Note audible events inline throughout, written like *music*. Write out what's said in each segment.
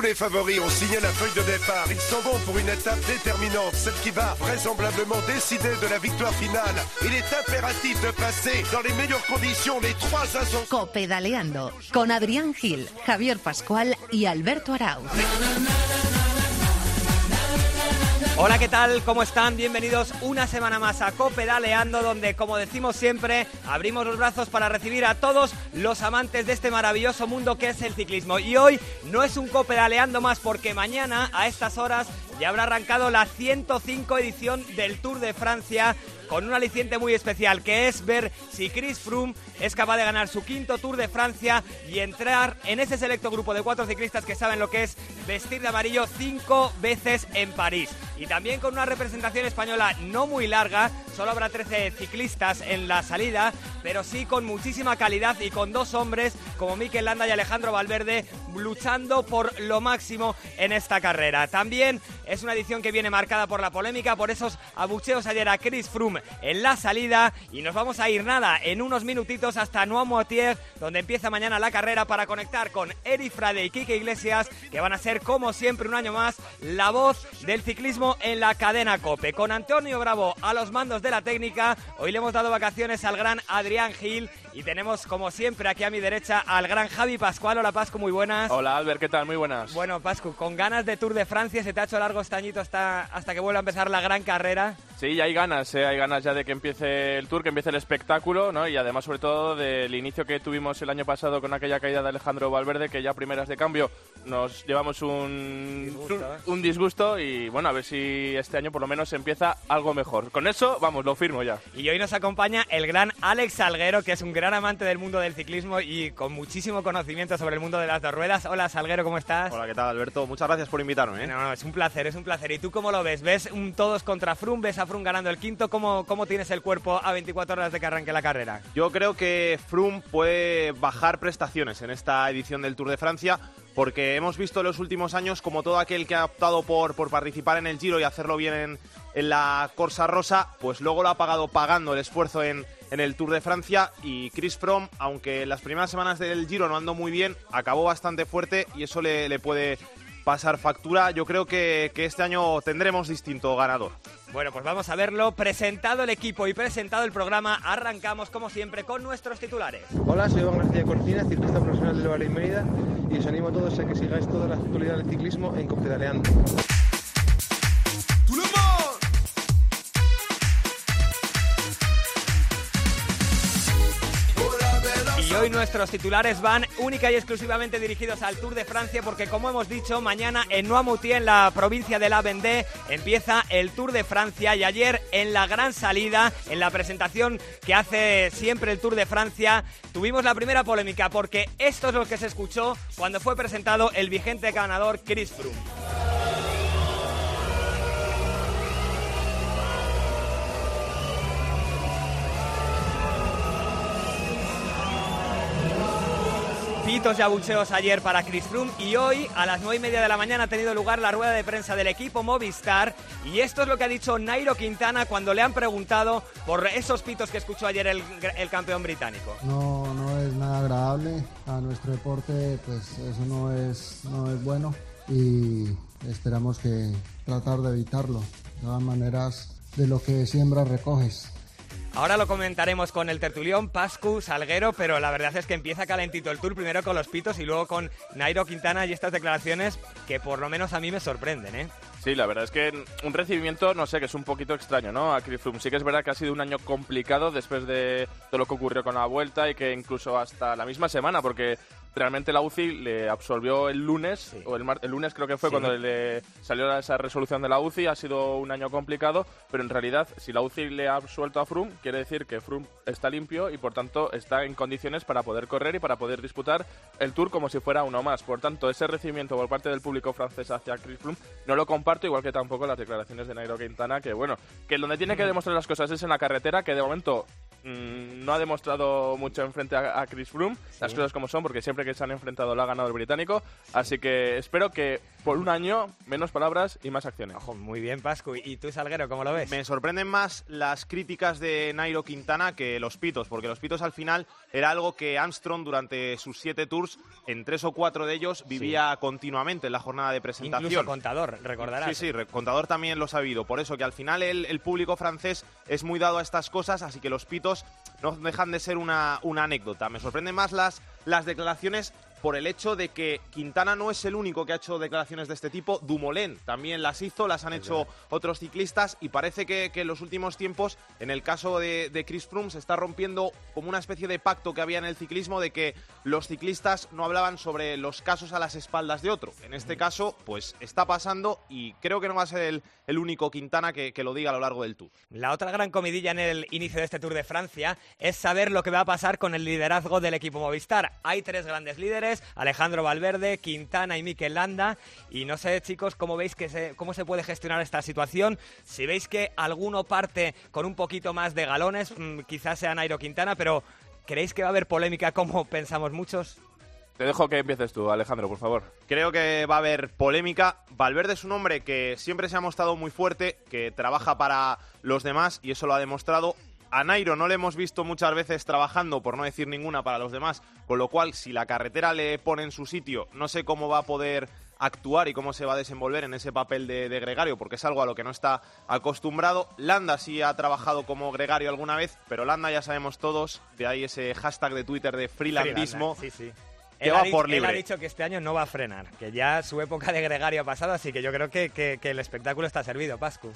Tous les favoris ont signé la feuille de départ. Ils s'en vont pour une étape déterminante, celle qui va vraisemblablement décider de la victoire finale. Il est impératif de passer dans les meilleures conditions les trois ascensions. Copedaleando con Adrián Gil, Javier Pascual y Alberto Arauz. Hola, ¿qué tal? ¿Cómo están? Bienvenidos una semana más a Copedaleando, donde, como decimos siempre, abrimos los brazos para recibir a todos los amantes de este maravilloso mundo que es el ciclismo. Y hoy no es un Copedaleando más, porque mañana, a estas horas, ya habrá arrancado la 105 edición del Tour de Francia con un aliciente muy especial, que es ver si Chris Froome es capaz de ganar su quinto Tour de Francia y entrar en ese selecto grupo de cuatro ciclistas que saben lo que es vestir de amarillo cinco veces en París. Y también con una representación española no muy larga, solo habrá 13 ciclistas en la salida, pero sí con muchísima calidad y con dos hombres como Mikel Landa y Alejandro Valverde luchando por lo máximo en esta carrera. También es una edición que viene marcada por la polémica, por esos abucheos ayer a Chris Froome en la salida y nos vamos a ir nada en unos minutitos hasta Noirmoutier, donde empieza mañana la carrera para conectar con Eri Frade y Kike Iglesias, que van a ser como siempre un año más la voz del ciclismo en la cadena Cope. Con Antonio Bravo a los mandos de la técnica, hoy le hemos dado vacaciones al gran Adrián Gil y tenemos como siempre aquí a mi derecha al gran Javi Pascual. Hola Pascu, muy buenas. Hola Albert, ¿qué tal? Muy buenas. Bueno Pascu, con ganas de Tour de Francia, se te ha hecho largo estañito hasta, hasta que vuelva a empezar la gran carrera. Sí, ya hay ganas, ¿eh? hay ganas ya de que empiece el tour, que empiece el espectáculo, ¿no? Y además, sobre todo, del inicio que tuvimos el año pasado con aquella caída de Alejandro Valverde, que ya primeras de cambio nos llevamos un Disgusto, ¿eh? un disgusto y bueno, a ver si este año por lo menos empieza algo mejor. Con eso, vamos, lo firmo ya. Y hoy nos acompaña el gran Alex Salguero, que es un gran amante del mundo del ciclismo y con muchísimo conocimiento sobre el mundo de las dos ruedas. Hola Salguero, ¿cómo estás? Hola, ¿qué tal, Alberto? Muchas gracias por invitarme. ¿eh? No, no, es un placer, es un placer. ¿Y tú cómo lo ves? ¿Ves un todos contra Froome? ¿Ves a Froome ganando el quinto? ¿Cómo, cómo tienes el cuerpo a 24 horas de que arranque la carrera? Yo creo que Froome puede bajar prestaciones en esta edición del Tour de Francia porque hemos visto en los últimos años como todo aquel que ha optado por, por participar en el Giro y hacerlo bien en, en la Corsa Rosa, pues luego lo ha pagado pagando el esfuerzo en, en el Tour de Francia. Y Chris Froome, aunque las primeras semanas del Giro no andó muy bien, acabó bastante fuerte y eso le, le puede pasar factura. Yo creo que, que este año tendremos distinto ganador. Bueno, pues vamos a verlo. Presentado el equipo y presentado el programa, arrancamos como siempre con nuestros titulares. Hola, soy Iván García Cortina, ciclista profesional del Valle Mérida y os animo a todos a que sigáis toda la actualidad del ciclismo en Copedaleando. Nuestros titulares van única y exclusivamente dirigidos al Tour de Francia porque como hemos dicho, mañana en Noirmoutier, en la provincia de la Vendée, empieza el Tour de Francia y ayer en la gran salida, en la presentación que hace siempre el Tour de Francia, tuvimos la primera polémica porque esto es lo que se escuchó cuando fue presentado el vigente ganador Chris Froome. Pitos y abucheos ayer para Chris Froome y hoy a las 9 y media de la mañana ha tenido lugar la rueda de prensa del equipo Movistar y esto es lo que ha dicho Nairo Quintana cuando le han preguntado por esos pitos que escuchó ayer el, el campeón británico. No, no es nada agradable. A nuestro deporte, pues eso no es, no es bueno y esperamos que tratar de evitarlo. De todas maneras, de lo que siembras recoges. Ahora lo comentaremos con el tertulión Pascu Salguero, pero la verdad es que empieza calentito el tour, primero con los pitos y luego con Nairo Quintana y estas declaraciones que por lo menos a mí me sorprenden, ¿eh? Sí, la verdad es que un recibimiento, no sé, que es un poquito extraño, ¿no? Chris Froome. Sí que es verdad que ha sido un año complicado después de todo lo que ocurrió con la vuelta y que incluso hasta la misma semana, porque realmente la UCI le absolvió el lunes, o el, mar- el lunes creo que fue Sí. cuando le salió esa resolución de la UCI, ha sido un año complicado, pero en realidad si la UCI le ha absuelto a Froome, quiere decir que Froome está limpio y por tanto está en condiciones para poder correr y para poder disputar el Tour como si fuera uno más. Por tanto, ese recibimiento por parte del público francés hacia Chris Froome no lo comparto, igual que tampoco las declaraciones de Nairo Quintana, que bueno, que donde tiene que demostrar las cosas es en la carretera, que de momento mm, no ha demostrado mucho enfrente a, a Chris Froome, las cosas como son, porque siempre que se han enfrentado lo ha ganado el británico, así que espero que por un año, menos palabras y más acciones. Ojo, muy bien, Pascu. ¿Y tú, Salguero, cómo lo ves? Me sorprenden más las críticas de Nairo Quintana que los pitos, porque los pitos al final era algo que Armstrong durante sus siete tours, en tres o cuatro de ellos, vivía continuamente en la jornada de presentación. Incluso contador, recordarás. Sí, sí, contador también lo ha sabido. Por eso que al final el, el, público francés es muy dado a estas cosas, así que los pitos no dejan de ser una, una anécdota. Me sorprenden más las, las declaraciones por el hecho de que Quintana no es el único que ha hecho declaraciones de este tipo, Dumoulin también las hizo, las han hecho otros ciclistas y parece que, que, en los últimos tiempos, en el caso de, de, Chris Froome, se está rompiendo como una especie de pacto que había en el ciclismo de que los ciclistas no hablaban sobre los casos a las espaldas de otro. En este caso, pues está pasando y creo que no va a ser el, el único Quintana que, que lo diga a lo largo del Tour. La otra gran comidilla en el inicio de este Tour de Francia es saber lo que va a pasar con el liderazgo del equipo Movistar. Hay tres grandes líderes, Alejandro Valverde, Quintana y Mikel Landa. Y no sé, chicos, cómo veis que se, cómo se puede gestionar esta situación. Si veis que alguno parte con un poquito más de galones, mmm, quizás sea Nairo Quintana, pero ¿creéis que va a haber polémica como *laughs* pensamos muchos? Te dejo que empieces tú, Alejandro, por favor. Creo que va a haber polémica. Valverde es un hombre que siempre se ha mostrado muy fuerte, que trabaja para los demás y eso lo ha demostrado. A Nairo no le hemos visto muchas veces trabajando, por no decir ninguna, para los demás, con lo cual si la carretera le pone en su sitio, no sé cómo va a poder actuar y cómo se va a desenvolver en ese papel de, de, gregario, porque es algo a lo que no está acostumbrado. Landa sí ha trabajado como gregario alguna vez, pero Landa ya sabemos todos, de ahí ese hashtag de Twitter de freelandismo. Sí, sí. Que él, va ha por dicho, él libre. ha dicho que este año no va a frenar, que ya su época de gregario ha pasado, así que yo creo que, que, que el espectáculo está servido, Pascu.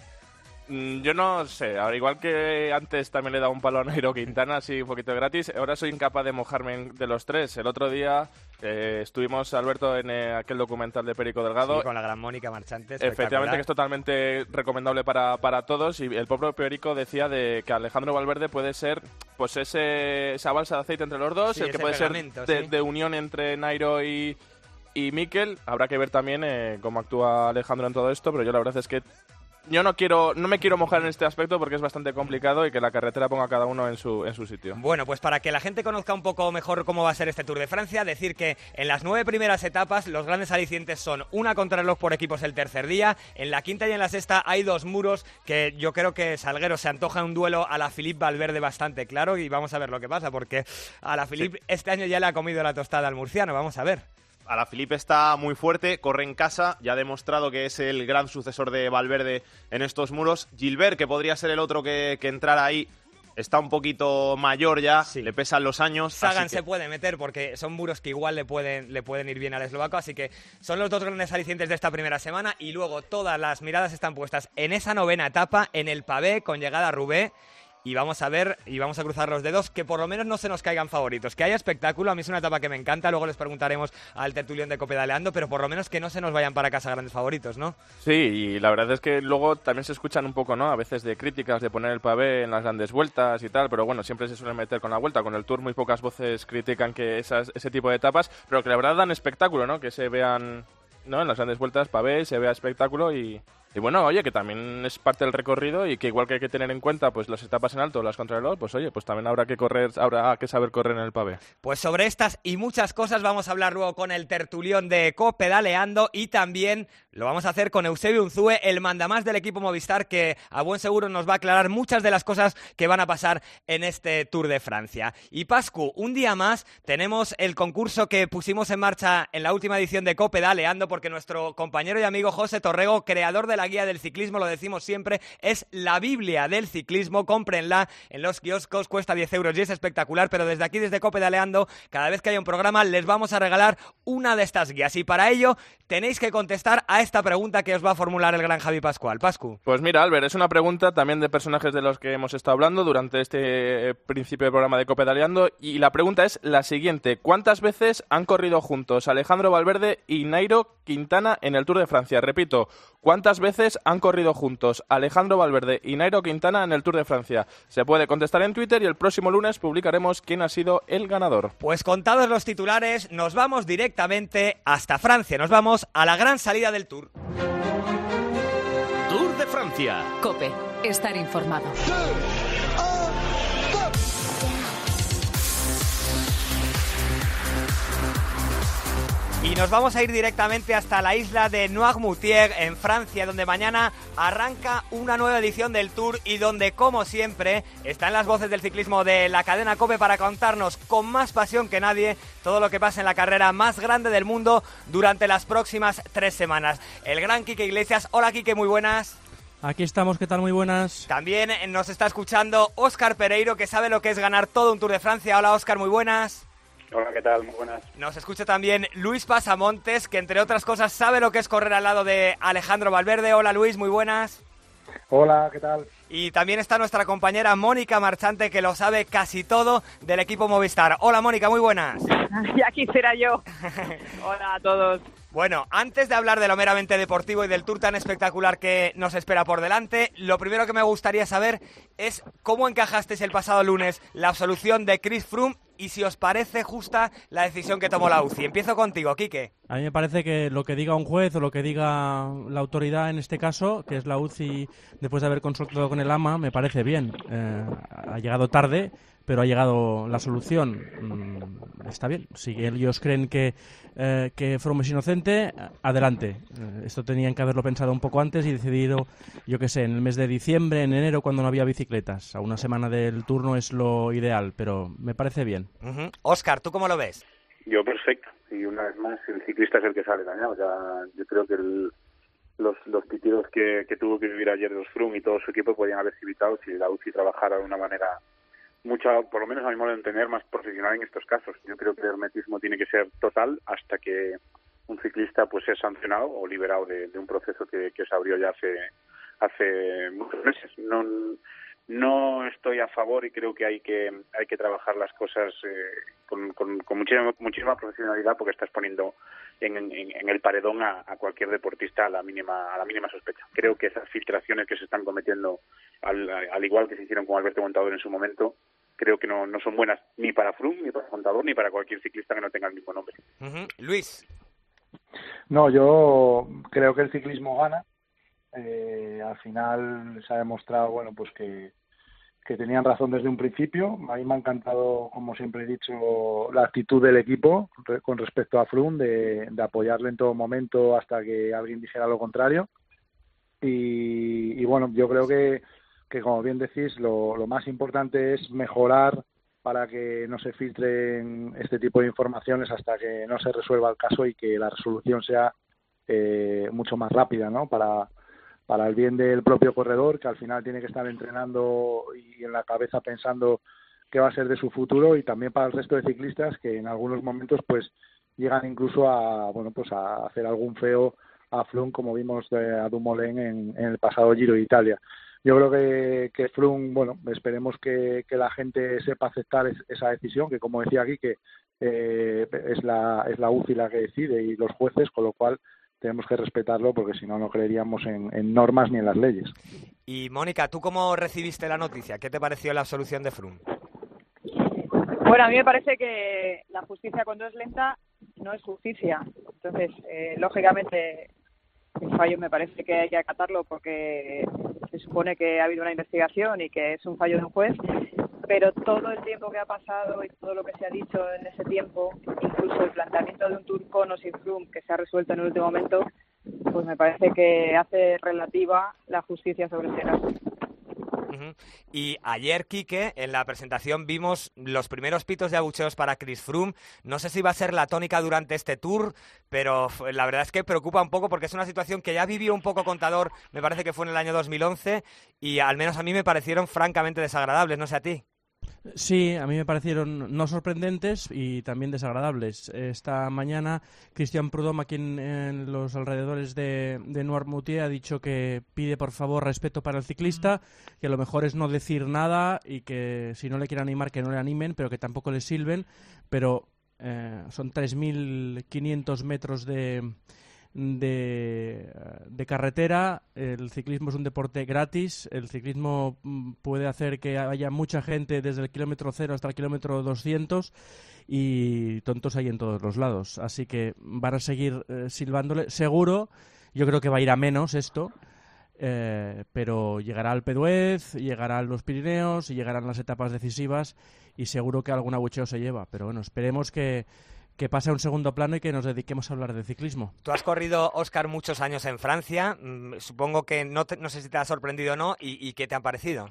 Mm, Yo no sé, ahora igual que antes también le he dado un palo a Nairo Quintana, así un poquito gratis, ahora soy incapaz de mojarme de los tres. El otro día eh, estuvimos, Alberto, en eh, aquel documental de Perico Delgado. Sí, con la gran Mónica Marchante. Efectivamente, que es totalmente recomendable para, para todos. Y el propio Perico decía de que Alejandro Valverde puede ser pues ese, esa balsa de aceite entre los dos, Sí, el que puede ser de, sí. de unión entre Nairo y, y Mikel. Habrá que ver también eh, cómo actúa Alejandro en todo esto, pero yo la verdad es que yo no quiero no me quiero mojar en este aspecto porque es bastante complicado y que la carretera ponga a cada uno en su, en su sitio. Bueno, pues para que la gente conozca un poco mejor cómo va a ser este Tour de Francia, decir que en las nueve primeras etapas los grandes alicientes son una contrarreloj por equipos el tercer día, en la quinta y en la sexta hay dos muros que yo creo que Salguero se antoja un duelo a la Philippe Valverde bastante claro y vamos a ver lo que pasa porque a la Philippe este año ya le ha comido la tostada al murciano, vamos a ver. A la Felipe está muy fuerte, corre en casa, ya ha demostrado que es el gran sucesor de Valverde en estos muros. Gilbert, que podría ser el otro que, que entrara ahí, está un poquito mayor ya, Sí. le pesan los años. Sagan se puede meter porque son muros que igual le pueden, le pueden ir bien al eslovaco, así que son los dos grandes alicientes de esta primera semana y luego todas las miradas están puestas en esa novena etapa, en el pavé, con llegada a Rubé. Y vamos a ver, y vamos a cruzar los dedos, que por lo menos no se nos caigan favoritos. Que haya espectáculo, a mí es una etapa que me encanta, luego les preguntaremos al tertulión de Copedaleando, pero por lo menos que no se nos vayan para casa grandes favoritos, ¿no? Sí, y la verdad es que luego también se escuchan un poco, ¿no? A veces de críticas de poner el pavé en las grandes vueltas y tal, pero bueno, siempre se suelen meter con la vuelta. Con el Tour muy pocas voces critican que esas, ese tipo de etapas, pero que la verdad dan espectáculo, ¿no? Que se vean, ¿no? En las grandes vueltas pavé, se vea espectáculo y... Y bueno, oye, que también es parte del recorrido y que igual que hay que tener en cuenta pues las etapas en alto, las contrarreloj, pues oye, pues también habrá que correr, habrá que saber correr en el pavé. Pues sobre estas y muchas cosas vamos a hablar luego con el tertulión de Copedaleando y también lo vamos a hacer con Eusebio Unzúe, el mandamás del equipo Movistar, que a buen seguro nos va a aclarar muchas de las cosas que van a pasar en este Tour de Francia. Y Pascu, un día más tenemos el concurso que pusimos en marcha en la última edición de Copedaleando porque nuestro compañero y amigo José Torrego, creador de la guía del ciclismo, lo decimos siempre, es la Biblia del ciclismo. Cómprenla en los kioscos, cuesta 10 euros y es espectacular, pero desde aquí, desde Copedaleando, cada vez que haya un programa, les vamos a regalar una de estas guías. Y para ello, tenéis que contestar a esta pregunta que os va a formular el gran Javi Pascual. Pascu. Pues mira, Albert, es una pregunta también de personajes de los que hemos estado hablando durante este eh, principio del programa de Copedaleando y la pregunta es la siguiente. ¿Cuántas veces han corrido juntos Alejandro Valverde y Nairo Quintana en el Tour de Francia? Repito, ¿cuántas veces han corrido juntos Alejandro Valverde y Nairo Quintana en el Tour de Francia? Se puede contestar en Twitter y el próximo lunes publicaremos quién ha sido el ganador. Pues contados los titulares, nos vamos directamente hasta Francia. Nos vamos a la gran salida del Tour. Tour de Francia. Cope, estar informado. Y nos vamos a ir directamente hasta la isla de Noirmoutier, en Francia, donde mañana arranca una nueva edición del Tour y donde, como siempre, están las voces del ciclismo de la cadena COPE para contarnos con más pasión que nadie todo lo que pasa en la carrera más grande del mundo durante las próximas tres semanas. El gran Quique Iglesias. Hola, Quique, muy buenas. Aquí estamos, ¿qué tal? Muy buenas. También nos está escuchando Óscar Pereiro, que sabe lo que es ganar todo un Tour de Francia. Hola, Óscar, muy buenas. Hola, ¿qué tal? Muy buenas. Nos escucha también Luis Pasamontes, que entre otras cosas sabe lo que es correr al lado de Alejandro Valverde. Hola Luis, muy buenas. Hola, ¿qué tal? Y también está nuestra compañera Mónica Marchante, que lo sabe casi todo del equipo Movistar. Hola Mónica, muy buenas. *laughs* ya quisiera yo. *laughs* Hola a todos. Bueno, antes de hablar de lo meramente deportivo y del tour tan espectacular que nos espera por delante, lo primero que me gustaría saber es cómo encajasteis el pasado lunes la absolución de Chris Froome y si os parece justa la decisión que tomó la UCI. Empiezo contigo, Quique. A mí me parece que lo que diga un juez o lo que diga la autoridad en este caso, que es la UCI después de haber consultado con el AMA, me parece bien. Eh, ha llegado tarde, pero ha llegado la solución. Está bien. Si ellos creen que, eh, que Froome es inocente, adelante. Eh, esto tenían que haberlo pensado un poco antes y decidido, yo qué sé, en el mes de diciembre, en enero, cuando no había bicicletas. A una semana del turno es lo ideal, pero me parece bien. Oscar, ¿tú cómo lo ves? Yo perfecto. Y una vez más, el ciclista es el que sale dañado. yo creo que los, los pitidos que, que, tuvo que vivir ayer los Froome y todo su equipo podían haberse evitado si la UCI trabajara de una manera mucha, por lo menos a mi modo de entender, más profesional en estos casos. Yo creo que el hermetismo tiene que ser total hasta que un ciclista pues sea sancionado o liberado de, un proceso que, se abrió ya hace hace muchos meses. No no estoy a favor y creo que hay que hay que trabajar las cosas eh, con, con, muchísima, muchísima profesionalidad porque estás poniendo en, en, el paredón a, a, cualquier deportista a la mínima a la mínima sospecha. Creo que esas filtraciones que se están cometiendo al, al igual que se hicieron con Alberto Montador en su momento creo que no, no son buenas ni para Froome, ni para Contador, ni para cualquier ciclista que no tenga el mismo nombre. Luis. No, yo creo que el ciclismo gana. Eh, al final se ha demostrado, bueno, pues que, que tenían razón desde un principio. A mí me ha encantado, como siempre he dicho, la actitud del equipo con respecto a Froome, de, de apoyarle en todo momento hasta que alguien dijera lo contrario. Y, y bueno, yo creo que que como bien decís, lo, más importante es mejorar para que no se filtren este tipo de informaciones hasta que no se resuelva el caso y que la resolución sea eh, mucho más rápida, ¿no? Para, para el bien del propio corredor, que al final tiene que estar entrenando y en la cabeza pensando qué va a ser de su futuro y también para el resto de ciclistas que en algunos momentos pues llegan incluso a bueno pues a hacer algún feo a Flum como vimos a Dumoulin en, el pasado Giro de Italia. Yo creo que, que bueno, esperemos que, la gente sepa aceptar esa decisión, que como decía aquí, que eh, es, la, es la UCI la que decide y los jueces, con lo cual tenemos que respetarlo porque si no, no creeríamos en, normas ni en las leyes. Y Mónica, ¿tú cómo recibiste la noticia? ¿Qué te pareció la absolución de Froome? Bueno, a mí me parece que la justicia cuando es lenta no es justicia. Entonces, eh, lógicamente, el fallo me parece que hay que acatarlo porque se supone que ha habido una investigación y que es un fallo de un juez, pero todo el tiempo que ha pasado y todo lo que se ha dicho en ese tiempo, incluso el planteamiento de un turcono sin Froome que se ha resuelto en el último momento, pues me parece que hace relativa la justicia sobre este caso. Y ayer, Quique, en la presentación vimos los primeros pitos de abucheos para Chris Froome. No sé si va a ser la tónica durante este tour, pero la verdad es que preocupa un poco porque es una situación que ya vivió un poco Contador, me parece que fue en el año 2011, y al menos a mí me parecieron francamente desagradables, no sé a ti. Sí, a mí me parecieron no sorprendentes y también desagradables. Esta mañana Cristian Prudhomme aquí en, los alrededores de, de Noirmoutier ha dicho que pide por favor respeto para el ciclista, que lo mejor es no decir nada y que si no le quieren animar que no le animen, pero que tampoco le silben. Pero eh, son 3.500 metros de de, de, carretera. El ciclismo es un deporte gratis. El ciclismo mm, puede hacer que haya mucha gente desde el kilómetro cero hasta el kilómetro 200 y tontos hay en todos los lados. Así que van a seguir eh, silbándole. Seguro, yo creo que va a ir a menos esto. Eh, pero llegará al Peduez, llegará a los Pirineos y llegarán las etapas decisivas y seguro que algún abucheo se lleva. Pero bueno, esperemos que, que pase a un segundo plano y que nos dediquemos a hablar de ciclismo. Tú has corrido, Oscar, muchos años en Francia. Mm, supongo que no, no sé si te ha sorprendido o no y, qué te ha parecido.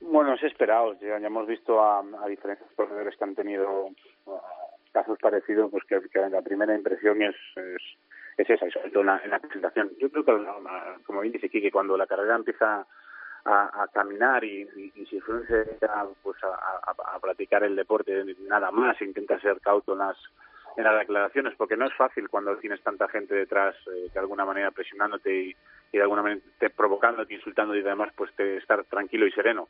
Bueno, es esperado. Ya, hemos visto a, diferentes corredores que han tenido uh, casos parecidos, pues que, la primera impresión es, es, esa, y sobre todo en la, presentación. Yo creo que, como bien dice aquí, que cuando la carrera empieza a, caminar y, si Froome se pues a, a, practicar el deporte nada más, intenta ser cauto en las, en las declaraciones, porque no es fácil cuando tienes tanta gente detrás eh, de alguna manera presionándote y, de alguna manera te provocándote, insultándote y demás, pues te, estar tranquilo y sereno.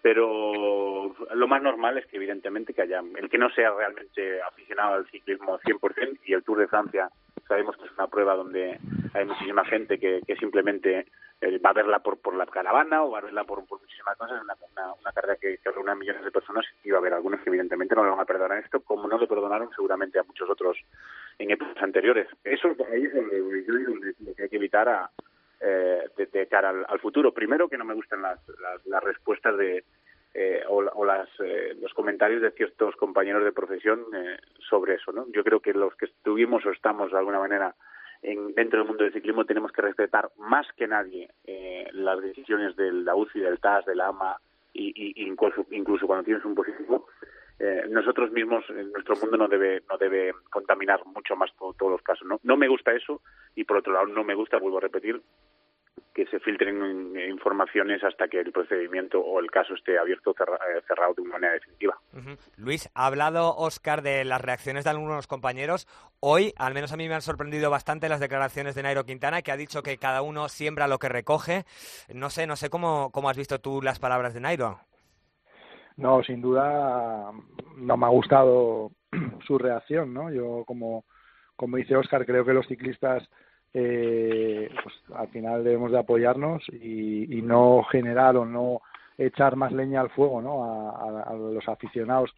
Pero lo más normal es que evidentemente que haya el que no sea realmente aficionado al ciclismo 100% y el Tour de Francia sabemos que es una prueba donde hay muchísima gente que, que simplemente eh, va a verla por, por la caravana o va a verla por, muchísimas cosas, una, una, una carrera que, que reúne a millones de personas y va a haber algunos que evidentemente no le van a perdonar esto, como no le perdonaron seguramente a muchos otros en épocas anteriores. Eso ahí es donde digo lo que hay que evitar a, eh, de, cara al, futuro. Primero que no me gustan las, las, respuestas de eh, o, o las, eh, los comentarios de ciertos compañeros de profesión eh, sobre eso. ¿no? Yo creo que los que estuvimos o estamos de alguna manera en, dentro del mundo del ciclismo tenemos que respetar más que nadie eh, las decisiones de la UCI, del TAS, de la AMA, y, incluso, incluso cuando tienes un positivo. Eh, nosotros mismos, en nuestro mundo no debe, no debe contaminar mucho más todos los casos. ¿no? no me gusta eso y por otro lado no me gusta, vuelvo a repetir, que se filtren informaciones hasta que el procedimiento o el caso esté abierto o eh, cerrado de una manera definitiva. Luis, ha hablado Oscar de las reacciones de algunos compañeros. Hoy, al menos a mí me han sorprendido bastante las declaraciones de Nairo Quintana, que ha dicho que cada uno siembra lo que recoge. No sé, no sé cómo, cómo has visto tú las palabras de Nairo. No, sin duda no me ha gustado *clears throat* su reacción, ¿no? Yo, como, como dice Oscar, creo que los ciclistas eh, pues al final debemos de apoyarnos y, no generar o no echar más leña al fuego ¿no? A, los aficionados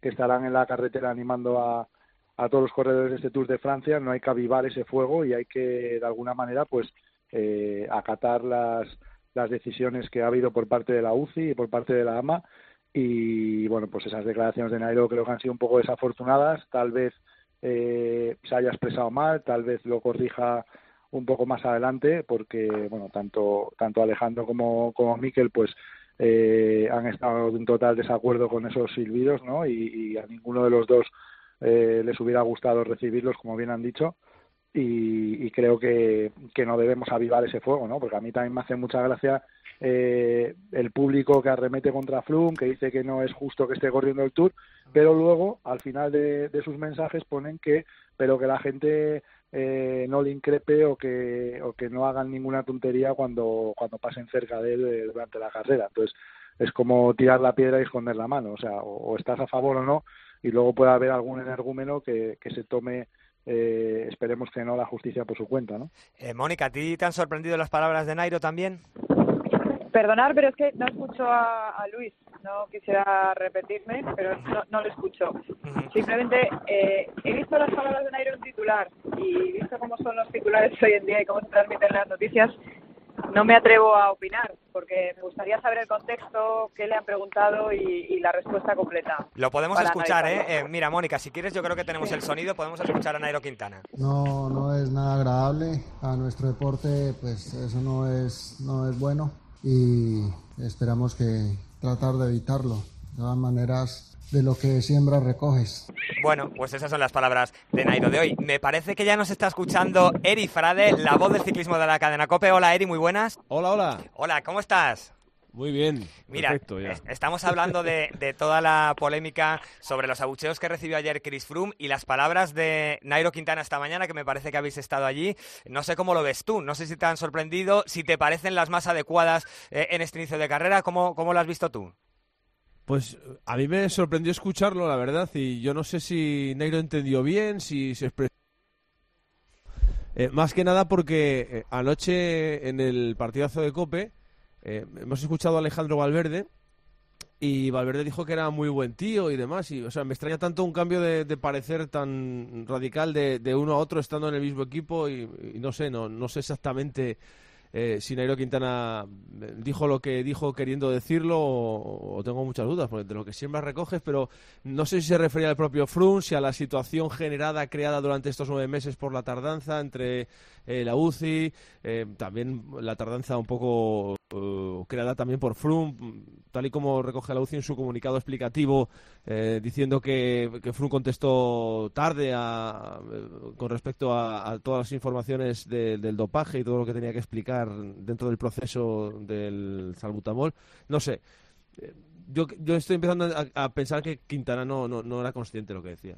que estarán en la carretera animando a, a, todos los corredores de este Tour de Francia. No hay que avivar ese fuego y hay que, de alguna manera, pues eh, acatar las, las decisiones que ha habido por parte de la UCI y por parte de la AMA. Y bueno, pues esas declaraciones de Nairo creo que han sido un poco desafortunadas. Tal vez eh, se haya expresado mal, tal vez lo corrija un poco más adelante, porque bueno, tanto, tanto Alejandro como, como Miquel, pues eh, han estado en total desacuerdo con esos silbidos, ¿no? Y, a ninguno de los dos eh, les hubiera gustado recibirlos, como bien han dicho. Y, y creo que, que, no debemos avivar ese fuego, ¿no? Porque a mí también me hace mucha gracia eh, el público que arremete contra Froome, que dice que no es justo que esté corriendo el Tour, pero luego al final de, sus mensajes ponen que, pero que la gente eh, no le increpe o que, o que no hagan ninguna tontería cuando, cuando pasen cerca de él eh, durante la carrera. Entonces es como tirar la piedra y esconder la mano, o sea, o, estás a favor o no, y luego puede haber algún energúmeno que, que se tome eh, esperemos que no la justicia por su cuenta, ¿no? Eh, Mónica, ¿a ti te han sorprendido las palabras de Nairo también? Perdonar, pero es que no escucho a, Luis. No quisiera repetirme, pero no, no lo escucho. Simplemente eh, he visto las palabras de Nairo en titular y visto cómo son los titulares hoy en día y cómo se transmiten las noticias, no me atrevo a opinar porque me gustaría saber el contexto, qué le han preguntado y, la respuesta completa. Lo podemos escuchar, ¿eh? ¿eh? Mira, Mónica, si quieres, yo creo que tenemos el sonido, podemos escuchar a Nairo Quintana. No, no es nada agradable. A nuestro deporte, pues eso no es, no es bueno y esperamos que tratar de evitarlo. De todas maneras, de lo que siembras recoges. Bueno, pues esas son las palabras de Nairo de hoy. Me parece que ya nos está escuchando Eri Frade, la voz del ciclismo de la cadena COPE. Hola Eri, muy buenas. Hola, hola. Hola, ¿cómo estás? Muy bien. Mira, estamos hablando de, toda la polémica sobre los abucheos que recibió ayer Chris Froome y las palabras de Nairo Quintana esta mañana, que me parece que habéis estado allí. No sé cómo lo ves tú, no sé si te han sorprendido, si te parecen las más adecuadas eh, en este inicio de carrera. ¿Cómo, ¿Cómo lo has visto tú? Pues a mí me sorprendió escucharlo, la verdad, y yo no sé si Nairo entendió bien, si se expresó. Eh, más que nada porque eh, anoche en el partidazo de Cope eh, hemos escuchado a Alejandro Valverde y Valverde dijo que era muy buen tío y demás. Y, o sea, me extraña tanto un cambio de, parecer tan radical de, uno a otro estando en el mismo equipo y, no sé, no, no sé exactamente eh, si Nairo Quintana dijo lo que dijo queriendo decirlo o, tengo muchas dudas, porque de lo que siempre recoges, pero no sé si se refería al propio Frun, si a la situación generada, creada durante estos nueve meses por la tardanza entre la UCI, también la tardanza un poco creada también por Froome, tal y como recoge la UCI en su comunicado explicativo, eh, diciendo que, que contestó tarde con respecto a, todas las informaciones del dopaje y todo lo que tenía que explicar dentro del proceso del salbutamol. No sé. Eh, yo, yo estoy empezando a, pensar que Quintana no, no, no era consciente de lo que decía.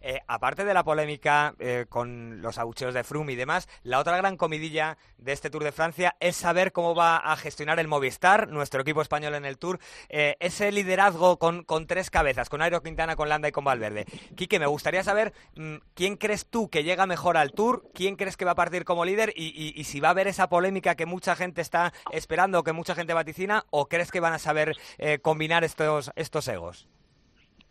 Eh, aparte de la polémica eh, con los abucheos de Froome y demás, la otra gran comidilla de este Tour de Francia es saber cómo va a gestionar el Movistar, nuestro equipo español en el Tour, eh, ese liderazgo con, tres cabezas, con Aero Quintana, con Landa y con Valverde. Quique, me gustaría saber mm, quién crees tú que llega mejor al Tour, quién crees que va a partir como líder y, si va a haber esa polémica que mucha gente está esperando, que mucha gente vaticina, o crees que van a saber combinar estos, estos egos.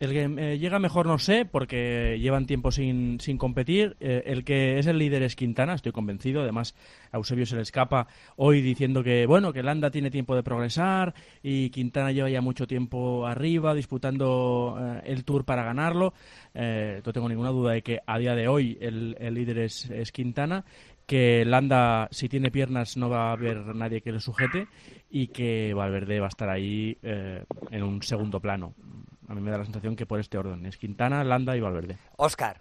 El que eh, llega mejor no sé, porque llevan tiempo sin, sin competir. Eh, el que es el líder es Quintana, estoy convencido. Además, Eusebio se le escapa hoy diciendo que, bueno, que Landa tiene tiempo de progresar y Quintana lleva ya mucho tiempo arriba, disputando eh, el Tour para ganarlo. no tengo ninguna duda de que a día de hoy el, el líder es, es Quintana que Landa, si tiene piernas, no va a haber nadie que le sujete y que Valverde va a estar ahí en un segundo plano a mí me da la sensación que por este orden es Quintana, Landa y Valverde. Oscar.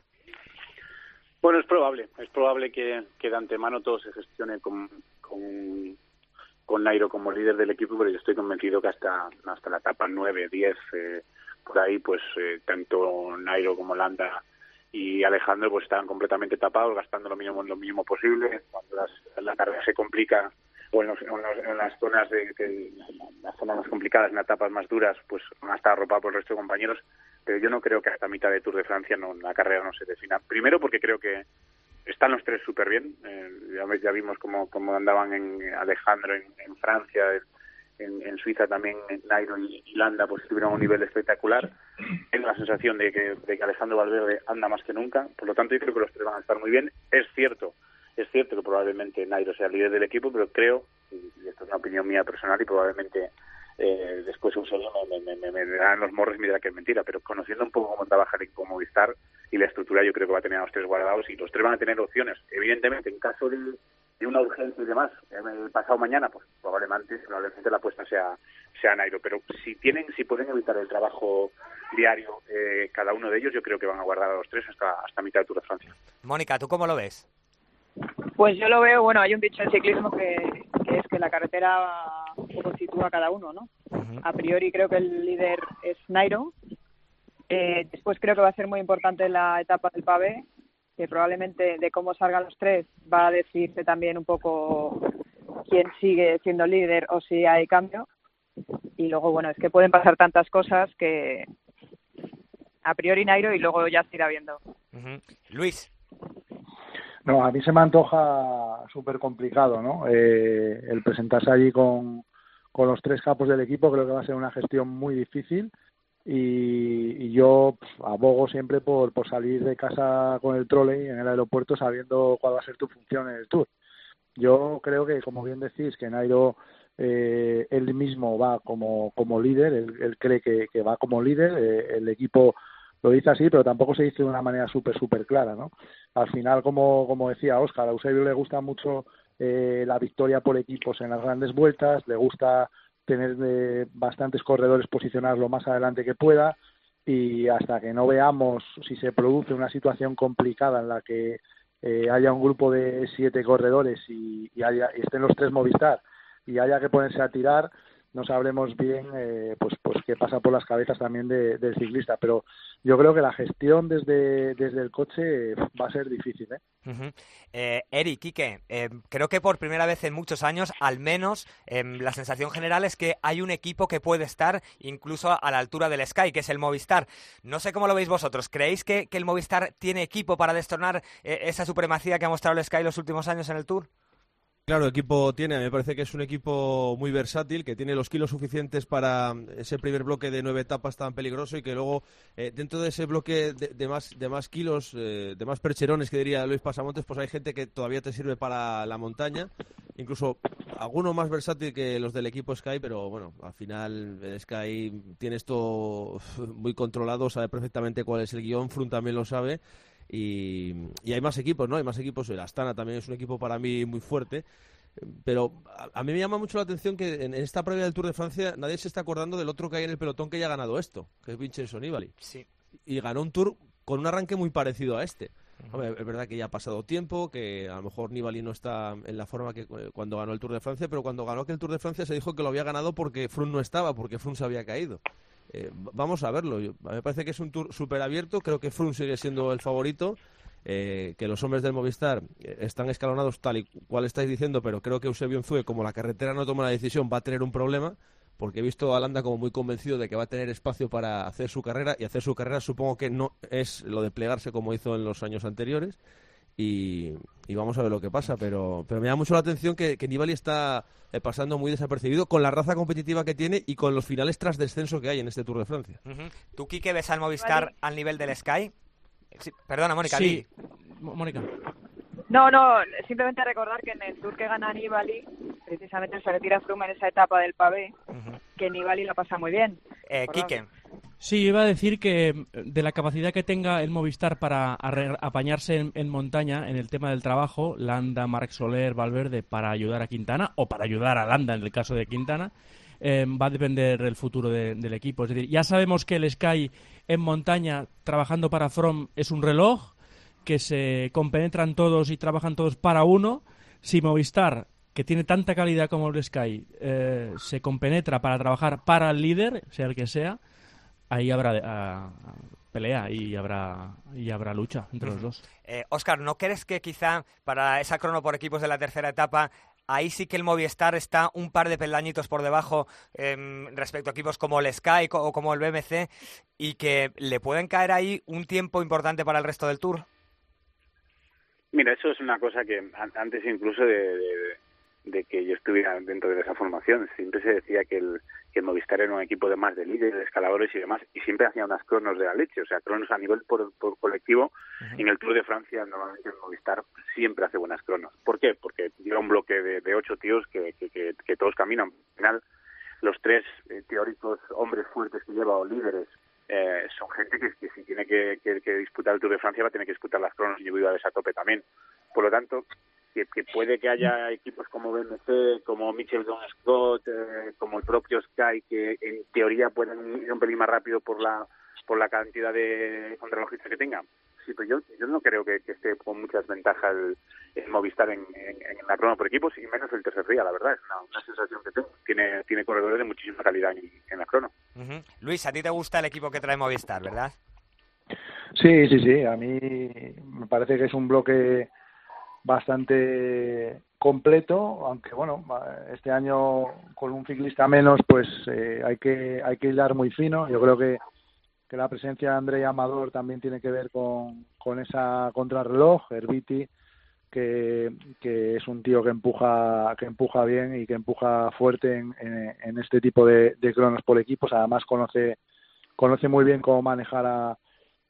Bueno, es probable, es probable que, que de antemano todo se gestione con, con, con, Nairo como líder del equipo, pero yo estoy convencido que hasta, hasta la etapa 9, 10, eh, por ahí, pues eh, tanto Nairo como Landa y Alejandro pues estaban completamente tapados, gastando lo mínimo lo mínimo posible. Cuando la carrera se complica o en, las zonas de, las zonas más complicadas, en etapas más duras, pues van a estar arropados por el resto de compañeros, pero yo no creo que hasta mitad de Tour de Francia no, la carrera no se defina. Primero porque creo que están los tres súper bien, eh, ya, vimos cómo, cómo andaban en Alejandro en, Francia, en, Suiza también Nairo y, Landa pues tuvieron un nivel espectacular. Tengo la sensación de que, de que Alejandro Valverde anda más que nunca, por lo tanto yo creo que los tres van a estar muy bien. Es cierto es cierto que probablemente Nairo sea el líder del equipo, pero creo, y esto es una opinión mía personal y probablemente eh, después un solo me, me, me, darán los morros y me dirá que es mentira, pero conociendo un poco cómo trabaja el equipo Movistar y la estructura, yo creo que va a tener a los tres guardados y los tres van a tener opciones. Evidentemente, en caso de, una urgencia y demás, el pasado mañana, pues probablemente, probablemente la apuesta sea, sea Nairo, pero si tienen, si pueden evitar el trabajo diario eh, cada uno de ellos, yo creo que van a guardar a los tres hasta, hasta mitad de Tour de Francia. Mónica, ¿tú cómo lo ves? Pues yo lo veo, bueno, hay un dicho en ciclismo que, es que la carretera un sitúa a cada uno, ¿no? A priori creo que el líder es Nairo. Eh, después creo que va a ser muy importante la etapa del pavé, que probablemente de cómo salgan los tres va a decirse también un poco quién sigue siendo líder o si hay cambio. Y luego, bueno, es que pueden pasar tantas cosas que a priori Nairo y luego ya se irá viendo. Luis. No, a mí se me antoja súper complicado, ¿no? Eh, el presentarse allí con, con los tres capos del equipo creo que va a ser una gestión muy difícil y, yo abogo siempre por, por salir de casa con el trolley en el aeropuerto sabiendo cuál va a ser tu función en el tour. Yo creo que, como bien decís, que Nairo eh, él mismo va como, como líder, él, cree que, que, va como líder, eh, el equipo lo dice así, pero tampoco se dice de una manera súper, súper clara, ¿no? Al final, como, como decía Oscar, a Eusebio le gusta mucho eh, la victoria por equipos en las grandes vueltas, le gusta tener eh, bastantes corredores posicionados lo más adelante que pueda y hasta que no veamos si se produce una situación complicada en la que eh, haya un grupo de siete corredores y, haya, y estén los tres Movistar y haya que ponerse a tirar, no sabremos bien eh, pues pues qué pasa por las cabezas también del ciclista pero yo creo que la gestión desde, desde el coche va a ser difícil ¿eh? eh Eric, Quique, eh, creo que por primera vez en muchos años al menos em, la sensación general es que hay un equipo que puede estar incluso a la altura del Sky que es el Movistar no sé cómo lo veis vosotros ¿creéis que, que el Movistar tiene equipo para destornar esa supremacía que ha mostrado el Sky los últimos años en el Tour? Claro, equipo tiene, me parece que es un equipo muy versátil, que tiene los kilos suficientes para ese primer bloque de nueve etapas tan peligroso y que luego eh, dentro de ese bloque de, más, de más kilos, eh, de más percherones que diría Luis Pasamontes, pues hay gente que todavía te sirve para la montaña incluso alguno más versátil que los del equipo Sky, pero bueno, al final el Sky tiene esto muy controlado, sabe perfectamente cuál es el guion, Frun también lo sabe. Y, hay más equipos, ¿no? Hay más equipos. El Astana también es un equipo para mí muy fuerte. Pero a, mí me llama mucho la atención que en esta previa del Tour de Francia nadie se está acordando del otro que hay en el pelotón que ya ha ganado esto, que es Vincenzo Nibali. Sí. Y ganó un Tour con un arranque muy parecido a este. es verdad que ya ha pasado tiempo, que a lo mejor Nibali no está en la forma que eh, cuando ganó el Tour de Francia, pero cuando ganó aquel Tour de Francia se dijo que lo había ganado porque Froome no estaba, porque Froome se había caído. Eh, vamos a verlo. me parece que es un Tour súper abierto, creo que Froome sigue siendo el favorito. Eh, que los hombres del Movistar están escalonados tal y cual estáis diciendo, pero creo que Eusebio Enzue, como la carretera no toma la decisión, va a tener un problema porque he visto a Landa como muy convencido de que va a tener espacio para hacer su carrera y hacer su carrera supongo que no es lo de plegarse como hizo en los años anteriores y, vamos a ver lo que pasa, pero, pero me da mucho la atención que, que Nibali está eh, pasando muy desapercibido con la raza competitiva que tiene y con los finales tras descenso que hay en este Tour de Francia. ¿Tú, Quique, ves al Movistar al nivel del Sky? perdona, Mónica. Sí, Mónica. No, no, simplemente recordar que en el Tour que gana Nibali, precisamente se retira Froome en esa etapa del pavé, que Nibali la pasa muy bien. Eh, Quique. Sí, iba a decir que de la capacidad que tenga el Movistar para apañarse en, montaña en el tema del trabajo, Landa, Marc Soler, Valverde, para ayudar a Quintana, o para ayudar a Landa en el caso de Quintana, eh, va a depender el futuro del equipo. Es decir, ya sabemos que el Sky en montaña, trabajando para From, es un reloj, que se compenetran todos y trabajan todos para uno. Si Movistar, que tiene tanta calidad como el Sky, eh, se compenetra para trabajar para el líder, sea el que sea, ahí habrá pelea y habrá y habrá lucha entre los dos. Oscar, eh, ¿no crees que quizá para esa crono por equipos de la tercera etapa ahí sí que el Movistar está un par de peldañitos por debajo em, respecto a equipos como el Sky o como el BMC y que le pueden caer ahí un tiempo importante para el resto del Tour? Mira, eso es una cosa que antes incluso de, de que yo estuviera dentro de esa formación. Siempre se decía que el, que el Movistar era un equipo de más de líderes, de escaladores y demás, y siempre hacía unas cronos de la leche, o sea, cronos a nivel por, colectivo. En el Tour de Francia, normalmente el Movistar siempre hace buenas cronos. ¿Por qué? Porque lleva un bloque de, ocho tíos que, que, que, todos caminan. Al final, los tres eh, teóricos hombres fuertes que lleva o líderes eh, son gente que, que si tiene que, que, disputar el Tour de Francia va a tener que disputar las cronos individuales a tope también. Por lo tanto, que, puede que haya equipos como BMC, como Mitchell Don Scott, eh, como el propio Sky, que en teoría pueden ir un pelín más rápido por la por la cantidad de contrarrelojistas que tengan. Sí, pero yo, yo no creo que, esté con muchas ventajas el, Movistar en, la crono por equipos y menos el tercer día, la verdad. Es una, sensación que tengo. Tiene, tiene corredores de muchísima calidad en, la crono. Luis, a ti te gusta el equipo que trae Movistar, ¿verdad? Sí, sí, sí. A mí me parece que es un bloque bastante completo, aunque bueno, este año con un ciclista menos, pues eh, hay que hay que hilar muy fino. Yo creo que, que la presencia de André Amador también tiene que ver con, con esa contrarreloj, Herbiti, que, que es un tío que empuja que empuja bien y que empuja fuerte en, en, este tipo de, cronos por equipos. Además conoce conoce muy bien cómo manejar a,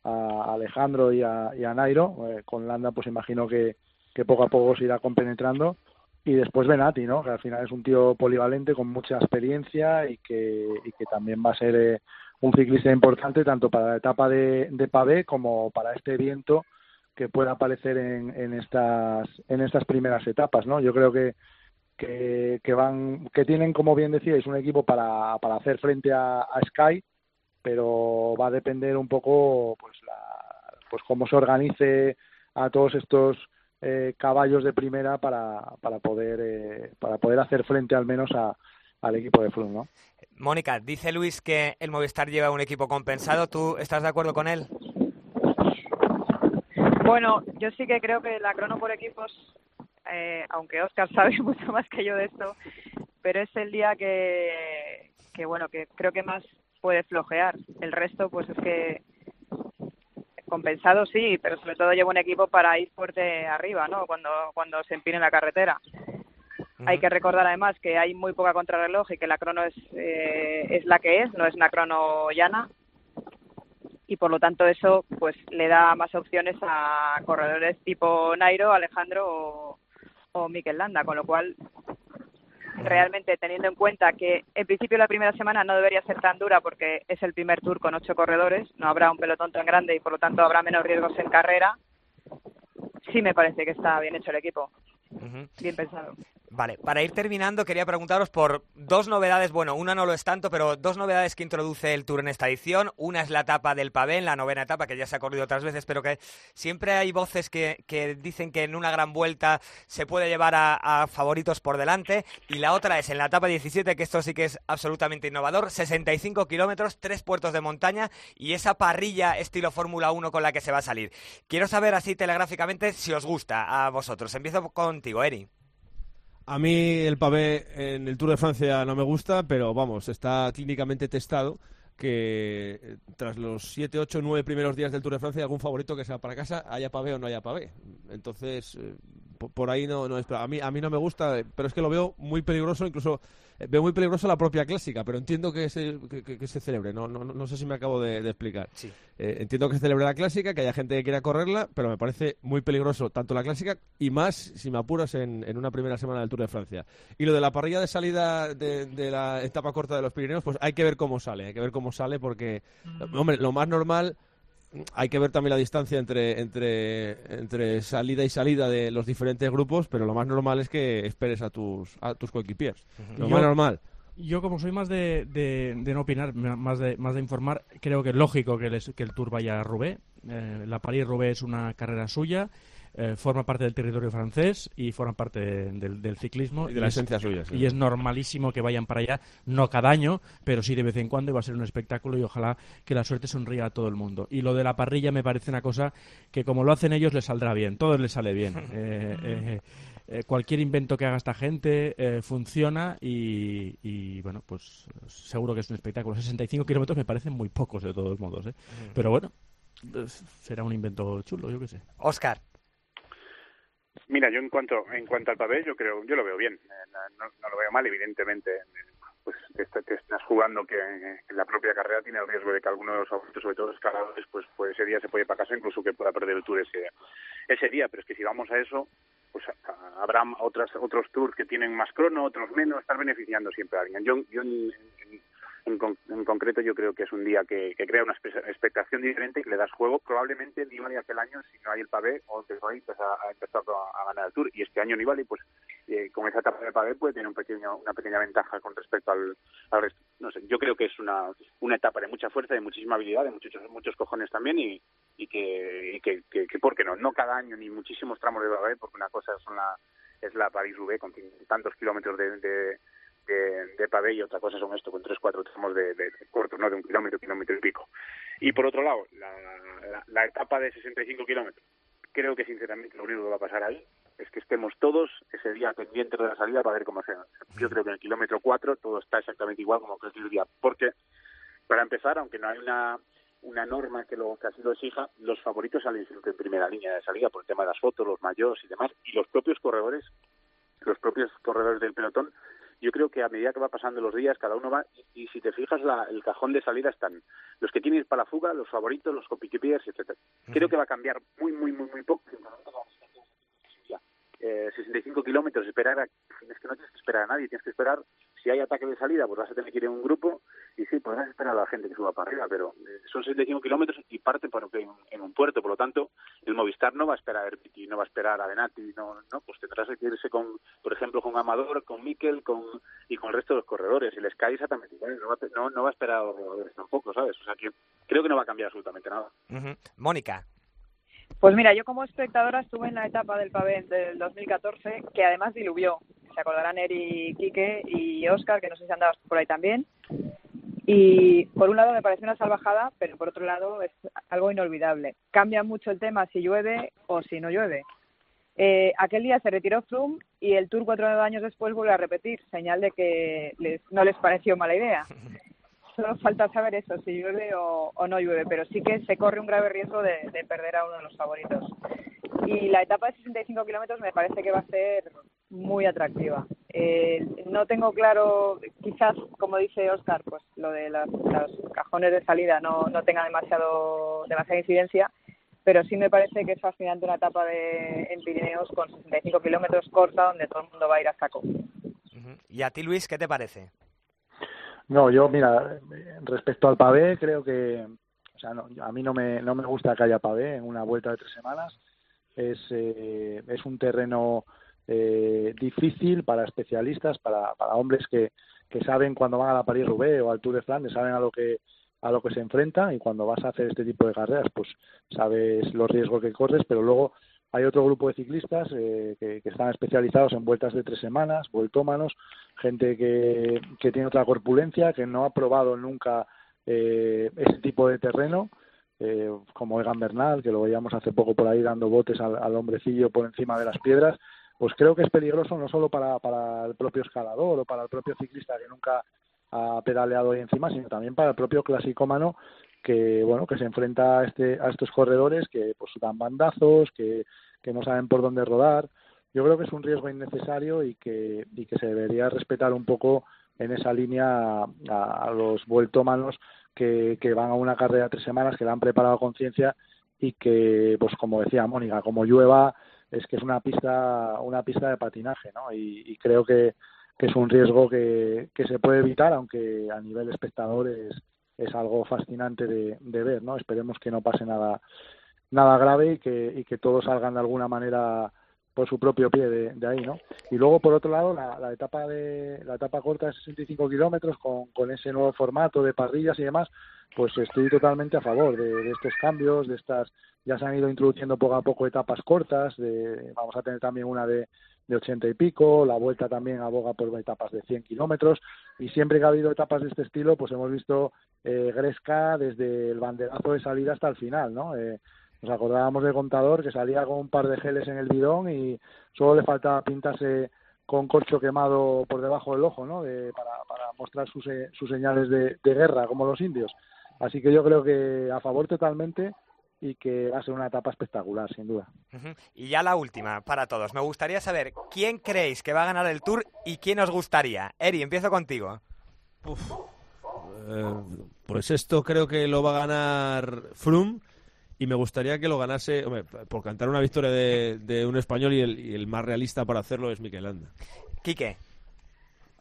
a Alejandro y a, y a Nairo. Eh, con Landa, pues imagino que que poco a poco se irá compenetrando. Y después Benati, ¿no? que al final es un tío polivalente con mucha experiencia y que, y que también va a ser eh, un ciclista importante tanto para la etapa de, de pavé como para este viento que pueda aparecer en, en, estas, en estas primeras etapas. ¿no? Yo creo que, que, que, van, que tienen, como bien decíais, un equipo para, para hacer frente a, Sky, pero va a depender un poco pues, la, pues cómo se organice a todos estos eh, caballos de primera para, para poder eh, para poder hacer frente al menos a, al equipo de Froome, ¿no? Mónica, dice Luis que el Movistar lleva un equipo compensado. ¿Tú estás de acuerdo con él? Bueno, yo sí que creo que la crono por equipos, eh, aunque Oscar sabe *laughs* mucho más que yo de esto, pero es el día que, que bueno, que creo que más puede flojear. El resto, pues es que compensado sí, pero sobre todo lleva un equipo para ir fuerte arriba, ¿no? Cuando, cuando se empine la carretera. Hay que recordar además que hay muy poca contrarreloj y que la crono es, eh, es la que es, no es una crono llana. Y por lo tanto eso pues le da más opciones a corredores tipo Nairo, Alejandro o Mikel Landa, con lo cual realmente teniendo en cuenta que en principio la primera semana no debería ser tan dura porque es el primer tour con ocho corredores, no habrá un pelotón tan grande y por lo tanto habrá menos riesgos en carrera, sí me parece que está bien hecho el equipo. Bien pensado. Vale, para ir terminando quería preguntaros por dos novedades, bueno, una no lo es tanto, pero dos novedades que introduce el Tour en esta edición. Una es la etapa del pavé, en la novena etapa, que ya se ha corrido otras veces, pero que siempre hay voces que, que dicen que en una gran vuelta se puede llevar a, a, favoritos por delante. Y la otra es en la etapa 17, que esto sí que es absolutamente innovador, 65 kilómetros, tres puertos de montaña y esa parrilla estilo Fórmula 1 con la que se va a salir. Quiero saber así telegráficamente si os gusta a vosotros. Empiezo contigo, Eri. A mí el pavé en el Tour de Francia no me gusta, pero vamos, está clínicamente testado que eh, tras los 7, 8, 9 primeros días del Tour de Francia algún favorito que sea para casa, haya pavé o no haya pavé. Entonces, eh, por ahí no, no es... A mí, a mí no me gusta, pero es que lo veo muy peligroso, incluso veo muy peligroso la propia clásica, pero entiendo que se, que, que, que se celebre. No, no, no sé si me acabo de, de explicar. Sí. Eh, entiendo que se celebre la clásica, que haya gente que quiera correrla, pero me parece muy peligroso tanto la clásica y más, si me apuras, en, en una primera semana del Tour de Francia. Y lo de la parrilla de salida de, de, la etapa corta de los Pirineos, pues hay que ver cómo sale, hay que ver cómo sale porque, mm. hombre, lo más normal hay que ver también la distancia entre, entre, entre salida y salida de los diferentes grupos, pero lo más normal es que esperes a tus, a tus coequipiers. Lo yo, más normal. Yo, como soy más de, de, de, no opinar, más de, más de informar, creo que es lógico que, les, que el Tour vaya a Roubaix. Eh, la París-Roubaix es una carrera suya. Eh, forma parte del territorio francés y forma parte de, del, del, ciclismo. Y de la es, esencia suya. Sí. Y es normalísimo que vayan para allá, no cada año, pero sí de vez en cuando y va a ser un espectáculo y ojalá que la suerte sonría a todo el mundo. Y lo de la parrilla me parece una cosa que como lo hacen ellos les saldrá bien, todos les sale bien. *laughs* eh, eh, eh, cualquier invento que haga esta gente eh, funciona y, y, bueno, pues seguro que es un espectáculo. 65 kilómetros me parecen muy pocos de todos modos, ¿eh? pero bueno, pues, será un invento chulo, yo qué sé. Oscar. Mira, yo en cuanto en cuanto al papel, yo creo, yo lo veo bien, no, no lo veo mal, evidentemente. Pues te, estás jugando que en la propia carrera tiene el riesgo de que alguno de los favoritos, sobre todo los escaladores, pues, pues ese día se puede para casa, incluso que pueda perder el tour ese, ese día. Pero es que si vamos a eso, pues habrá otras, otros tours que tienen más crono, otros menos, estar beneficiando siempre a alguien. Yo, yo en, en, con, en, concreto yo creo que es un día que, que, crea una expectación diferente y que le das juego probablemente Nibali aquel año si no hay el pavé o empezó ahí pues a, a empezar a, ganar el Tour. Y este año Nibali pues eh, con esa etapa de pavé puede tener un pequeño, una pequeña ventaja con respecto al, al resto. No sé yo creo que es una, una etapa de mucha fuerza de muchísima habilidad de muchos muchos cojones también y, y que y que, que, que por qué no no cada año ni muchísimos tramos de pavé porque una cosa son la es la París-Roubaix con tantos kilómetros de, de de, de y otra cosa son esto, con tres, cuatro tramos de, de, de ¿no? De un kilómetro, kilómetro y pico. Y por otro lado, la, la, la etapa de 65 kilómetros, creo que sinceramente lo único que va a pasar ahí es que estemos todos ese día pendientes de la salida para ver cómo sea. Yo creo que en el kilómetro 4 todo está exactamente igual como que el día. Porque, para empezar, aunque no hay una una norma que lo que así lo exija, los favoritos salen siempre en primera línea de salida por el tema de las fotos, los mayores y demás, y los propios corredores, los propios corredores del pelotón yo creo que a medida que va pasando los días, cada uno va, y, y si te fijas, la, el cajón de salida están los que tienen para la fuga, los favoritos, los copiquipiers, etcétera. Creo que va a cambiar muy, muy, muy, muy poco. Eh, 65 kilómetros, esperar a, es que no tienes que esperar a nadie, tienes que esperar, si hay ataque de salida, pues vas a tener que ir en un grupo, y sí, podrás esperar a la gente que suba para arriba, pero eh, son 65 kilómetros y parte por, en, en, un puerto, por lo tanto, el Movistar no va a esperar a Herbiti, no va a esperar a Benati, no, no, pues tendrás que irse con, por ejemplo, con Amador, con Miquel, con, y con el resto de los corredores, y el Sky exactamente igual, no va, no, no va a esperar a los corredores tampoco, ¿sabes? O sea que creo que no va a cambiar absolutamente nada. Uh -huh. Mónica. Pues mira, yo como espectadora estuve en la etapa del pavé del 2014, que además diluvió. Se acordarán Eri, Quique y Oscar, que no sé si andabas por ahí también. Y por un lado me parece una salvajada, pero por otro lado es algo inolvidable. Cambia mucho el tema si llueve o si no llueve. Eh, aquel día se retiró Froome y el Tour cuatro años después vuelve a repetir, señal de que les, no les pareció mala idea. *laughs* solo falta saber eso, si llueve o, o, no llueve, pero sí que se corre un grave riesgo de, de, perder a uno de los favoritos. Y la etapa de 65 kilómetros me parece que va a ser muy atractiva. Eh, no tengo claro, quizás, como dice Oscar, pues lo de las, los cajones de salida no, no tenga demasiado, demasiada incidencia, pero sí me parece que es fascinante una etapa de, en Pirineos con 65 kilómetros corta donde todo el mundo va a ir a saco. ¿Y a ti, Luis, qué te parece? No, yo, mira, respecto al pavé, creo que, o sea, no, a mí no me, no me gusta que haya pavé en una vuelta de tres semanas. Es, eh, es un terreno eh, difícil para especialistas, para, para hombres que, saben cuando van a la París-Roubaix o al Tour de Flandes, saben a lo que a lo que se enfrenta y cuando vas a hacer este tipo de carreras, pues sabes los riesgos que corres, pero luego hay otro grupo de ciclistas eh, que, están especializados en vueltas de tres semanas, vueltómanos, gente que, que tiene otra corpulencia, que no ha probado nunca eh, ese tipo de terreno, eh, como Egan Bernal, que lo veíamos hace poco por ahí dando botes al hombrecillo por encima de las piedras, pues creo que es peligroso no solo para, para el propio escalador o para el propio ciclista que nunca ha pedaleado ahí encima, sino también para el propio clasicómano que bueno que se enfrenta a este a estos corredores que pues dan bandazos, que, que no saben por dónde rodar. Yo creo que es un riesgo innecesario y que y que se debería respetar un poco en esa línea a, a los vueltómanos que, que van a una carrera de tres semanas, que la han preparado con ciencia y que, pues como decía Mónica, como llueva, es que es una pista, una pista de patinaje, ¿no? Y, y creo que, es un riesgo que, que se puede evitar, aunque a nivel espectador es, es algo fascinante de, de ver, ¿no? Esperemos que no pase nada nada grave y que, y que todos salgan de alguna manera por su propio pie de, de ahí, ¿no? Y luego, por otro lado, la, la etapa de la etapa corta de 65 kilómetros con, con ese nuevo formato de parrillas y demás, pues estoy totalmente a favor de, de, estos cambios, de estas ya se han ido introduciendo poco a poco etapas cortas, de, vamos a tener también una de, de 80 y pico, la vuelta también aboga por etapas de 100 kilómetros y siempre que ha habido etapas de este estilo, pues hemos visto eh, Gresca desde el banderazo de salida hasta el final, ¿no? Eh, nos acordábamos de Contador que salía con un par de geles en el bidón y solo le faltaba pintarse con corcho quemado por debajo del ojo, ¿no? De, para, para mostrar sus, sus señales de, de guerra, como los indios. Así que yo creo que a favor totalmente y que va a ser una etapa espectacular, sin duda. Uh -huh. Y ya la última para todos. Me gustaría saber quién creéis que va a ganar el Tour y quién os gustaría. Eri, empiezo contigo. Uf. Eh, pues esto creo que lo va a ganar Froome y me gustaría que lo ganase, hombre, por cantar una victoria de, de un español y el, y el, más realista para hacerlo es Mikel Landa. Quique.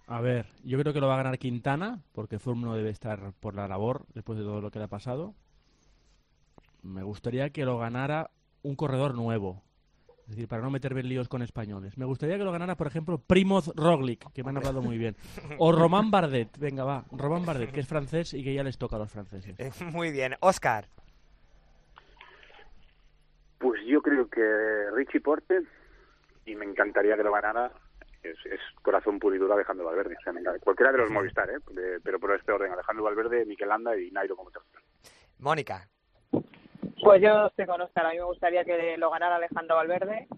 A ver, yo creo que lo va a ganar Quintana, porque no debe estar por la labor después de todo lo que le ha pasado. Me gustaría que lo ganara un corredor nuevo. Es decir, para no meterme en líos con españoles. Me gustaría que lo ganara, por ejemplo, Primoz Roglic, que me han hablado muy bien. O Román Bardet. Venga, va. Román Bardet, que es francés y que ya les toca a los franceses. *laughs* Muy bien. Oscar. Pues yo creo que Richie Porte, y me encantaría que lo ganara, es, es corazón puro y duro Alejandro Valverde. O sea, cualquiera de los Movistar, ¿eh? De, pero por este orden, Alejandro Valverde, Miquel Landa y Nairo como tercero. Mónica. Pues yo estoy con Oscar. A mí me gustaría que lo ganara Alejandro Valverde,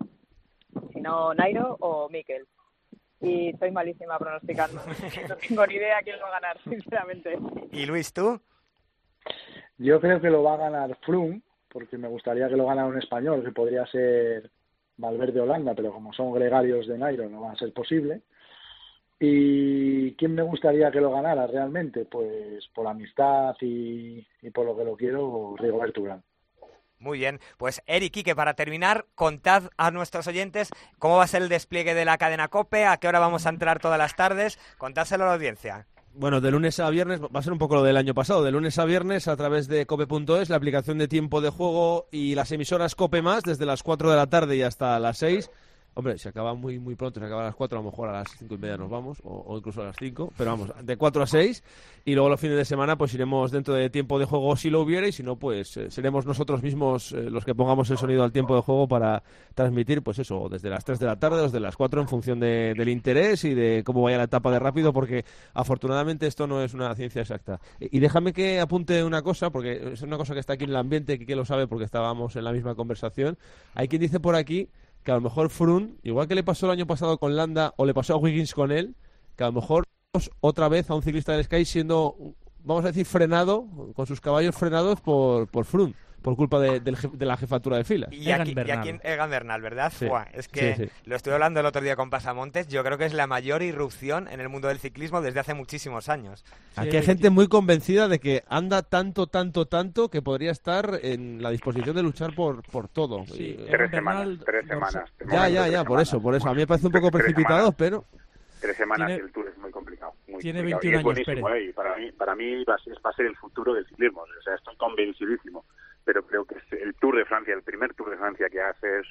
si no Nairo o Miquel. Y soy malísima pronosticando. *laughs* no tengo ni idea quién lo va a ganar, *laughs* sinceramente. ¿Y Luis, tú? Yo creo que lo va a ganar Froome, porque me gustaría que lo ganara un español, que podría ser Valverde Holanda, pero como son gregarios de Nairo no va a ser posible. ¿Y quién me gustaría que lo ganara realmente? Pues por amistad y, por lo que lo quiero, Rigoberto Urán. Muy bien, pues Eric Quique, para terminar, contad a nuestros oyentes cómo va a ser el despliegue de la cadena COPE, a qué hora vamos a entrar todas las tardes, contáselo a la audiencia. Bueno, de lunes a viernes, va a ser un poco lo del año pasado, de lunes a viernes a través de cope.es, la aplicación de tiempo de juego y las emisoras Cope Más desde las 4 de la tarde y hasta las 6. Hombre, se acaba muy muy pronto, se acaba a las 4, a lo mejor a las 5 y media nos vamos, o, o, incluso a las 5, pero vamos, de 4 a 6, y luego los fines de semana pues iremos dentro de tiempo de juego si lo hubiera, y si no, pues eh, seremos nosotros mismos eh, los que pongamos el sonido al tiempo de juego para transmitir, pues eso, desde las 3 de la tarde, desde las 4, en función de, del interés y de cómo vaya la etapa de rápido, porque afortunadamente esto no es una ciencia exacta. Y, y déjame que apunte una cosa, porque es una cosa que está aquí en el ambiente, que lo sabe porque estábamos en la misma conversación. Hay quien dice por aquí que a lo mejor Frun, igual que le pasó el año pasado con Landa o le pasó a Wiggins con él, que a lo mejor otra vez a un ciclista del Sky siendo vamos a decir, frenado, con sus caballos frenados por, por Froome por culpa de, del je- de la jefatura de filas. Y aquí, y Egan Bernal, ¿verdad? Sí, Fua, es que sí, sí. lo estuve hablando el otro día con Pasamontes, yo creo que es la mayor irrupción en el mundo del ciclismo desde hace muchísimos años. Aquí hay gente muy convencida de que anda tanto, tanto, tanto que podría estar en la disposición de luchar por, por todo. Y- Tres semanas, tres semanas. Ya, ya, ya, por eso, por eso. A mí me parece un poco Tres precipitado, pero... Tres semanas Tiene- el Tour es muy complicado. Muy tiene complicado. 21 y es años, buenísimo, ¿eh? Y para mí, para mí va, a ser, va a ser el futuro del ciclismo. O sea, estoy convencidísimo. Pero creo que es el Tour de Francia, el primer Tour de Francia que hace es,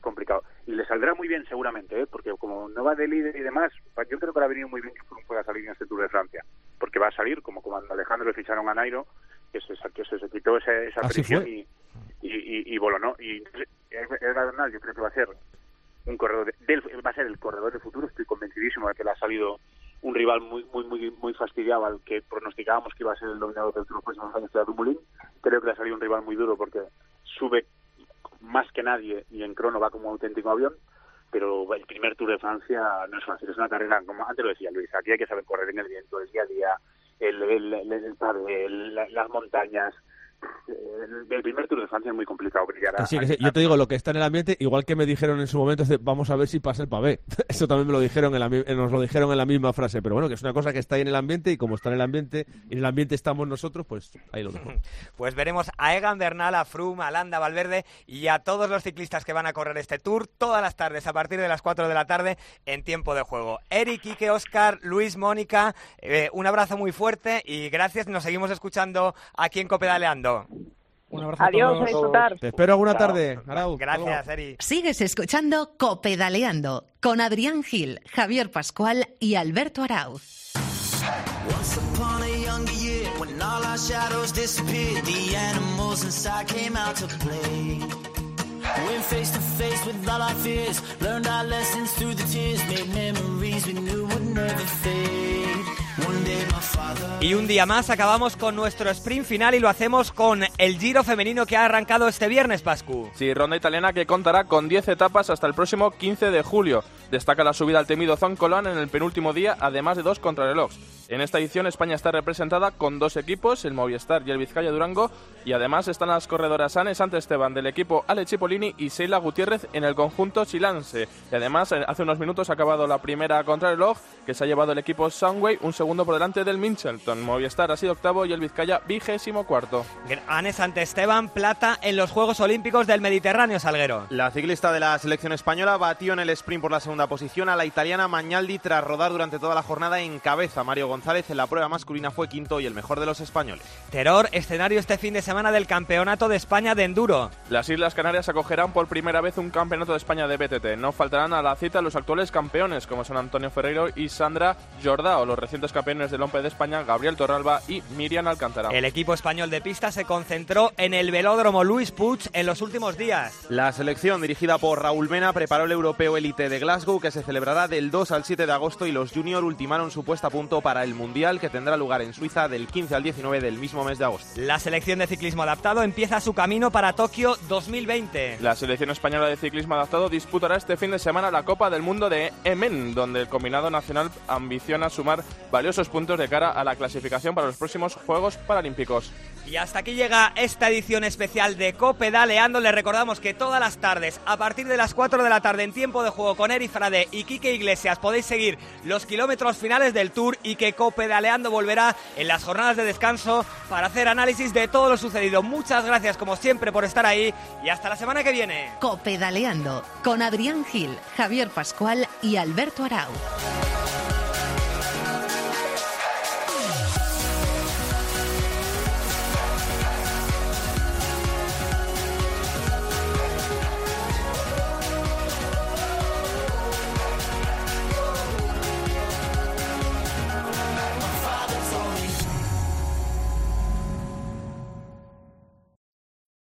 complicado. Y le saldrá muy bien seguramente, ¿eh? Porque como no va de líder y demás, yo creo que le ha venido muy bien que pueda salir en este Tour de Francia. Porque va a salir, como cuando Alejandro le ficharon a Nairo, que se, que se, se quitó esa, esa Así presión fue. y, y, y, y voló, ¿no? Y Bernal yo creo que va a ser un corredor de- del, va a ser el corredor del futuro estoy convencidísimo de que le ha salido un rival muy muy muy muy fastidiado al que pronosticábamos que iba a ser el dominador del Tour los próximos años era Dumoulin creo que le ha salido un rival muy duro porque sube más que nadie y en crono va como un auténtico avión. Pero el primer Tour de Francia no es fácil es una carrera como antes lo decía Luis aquí hay que saber correr en el viento el día a día el, el, el, el las montañas el, el primer Tour de Francia es muy complicado brillar Que sí. Yo te digo, lo que está en el ambiente, igual que me dijeron en su momento, es de, vamos a ver si pasa el pavé. *laughs* Eso también me lo dijeron en la, mi- nos lo dijeron en la misma frase. Pero bueno, que es una cosa que está ahí en el ambiente y como está en el ambiente y en el ambiente estamos nosotros, pues ahí lo dejo. *laughs* Pues veremos a Egan Bernal, a Froome, a Landa, Valverde y a todos los ciclistas que van a correr este Tour todas las tardes a partir de las 4 de la tarde en tiempo de juego. Eric, Ike, Oscar, Luis, Mónica, eh, un abrazo muy fuerte y gracias. Nos seguimos escuchando aquí en Copedaleando. Un abrazo Adiós, a disfrutar. Te espero alguna tarde, Arau. Gracias, Eric. Sigues escuchando Copedaleando con Adrián Gil, Javier Pascual y Alberto Arauz. Once upon a younger year, when all our shadows disappeared, the animals inside came out to play. Went face to face with all our fears, learned our lessons through the tears, made memories we knew would never fade. Y un día más acabamos con nuestro sprint final y lo hacemos con el Giro femenino que ha arrancado este viernes, Pascu. Sí, ronda italiana que contará con 10 etapas hasta el próximo 15 de julio. Destaca la subida al temido Zoncolán en el penúltimo día, además de dos contrarrelojes. En esta edición España está representada con dos equipos, el Movistar y el Vizcaya Durango, y además están las corredoras Anne Sant Esteban del equipo Ale Cipollini y Sheila Gutiérrez en el conjunto chilanse. Y además, eh, hace unos minutos ha acabado la primera contrarreloj, que se ha llevado el equipo Sunway un segundo por delante del Minchelton. Movistar ha sido octavo y el Vizcaya vigésimo cuarto. Anne Esteban, plata en los Juegos Olímpicos del Mediterráneo, Salguero. La ciclista de la selección española batió en el sprint por la segunda posición a la italiana Magnaldi tras rodar durante toda la jornada en cabeza. Mario González en la prueba masculina fue quinto y el mejor de los españoles. Terror, escenario este fin de semana del Campeonato de España de Enduro. Las Islas Canarias acogerán por primera vez un campeonato de España de BTT. No faltarán a la cita los actuales campeones, como son Antonio Ferreiro y Sandra Jordá, o los recientes campeones del Lompe de España, Gabriel Torralba y Miriam Alcántara. El equipo español de pista se concentró en el velódromo Luis Puig en los últimos días. La selección dirigida por Raúl Mena preparó el Europeo Elite de Glasgow que se celebrará del 2 al 7 de agosto y los junior ultimaron su puesta a punto para el Mundial que tendrá lugar en Suiza del 15 al 19 del mismo mes de agosto. La selección de ciclismo adaptado empieza su camino para Tokio 2020. La selección española de ciclismo adaptado disputará este fin de semana la Copa del Mundo de Emen, donde el combinado nacional ambiciona sumar valiosos puntos de cara a la clasificación para los próximos Juegos Paralímpicos. Y hasta aquí llega esta edición especial de Copedaleando. Les recordamos que todas las tardes, a partir de las 4 de la tarde en tiempo de juego con Eri Frade y Quique Iglesias, podéis seguir los kilómetros finales del Tour y que Copedaleando volverá en las jornadas de descanso para hacer análisis de todo lo sucedido. Muchas gracias como siempre por estar ahí y hasta la semana que viene. Copedaleando con Adrián Gil, Javier Pascual y Alberto Arauz.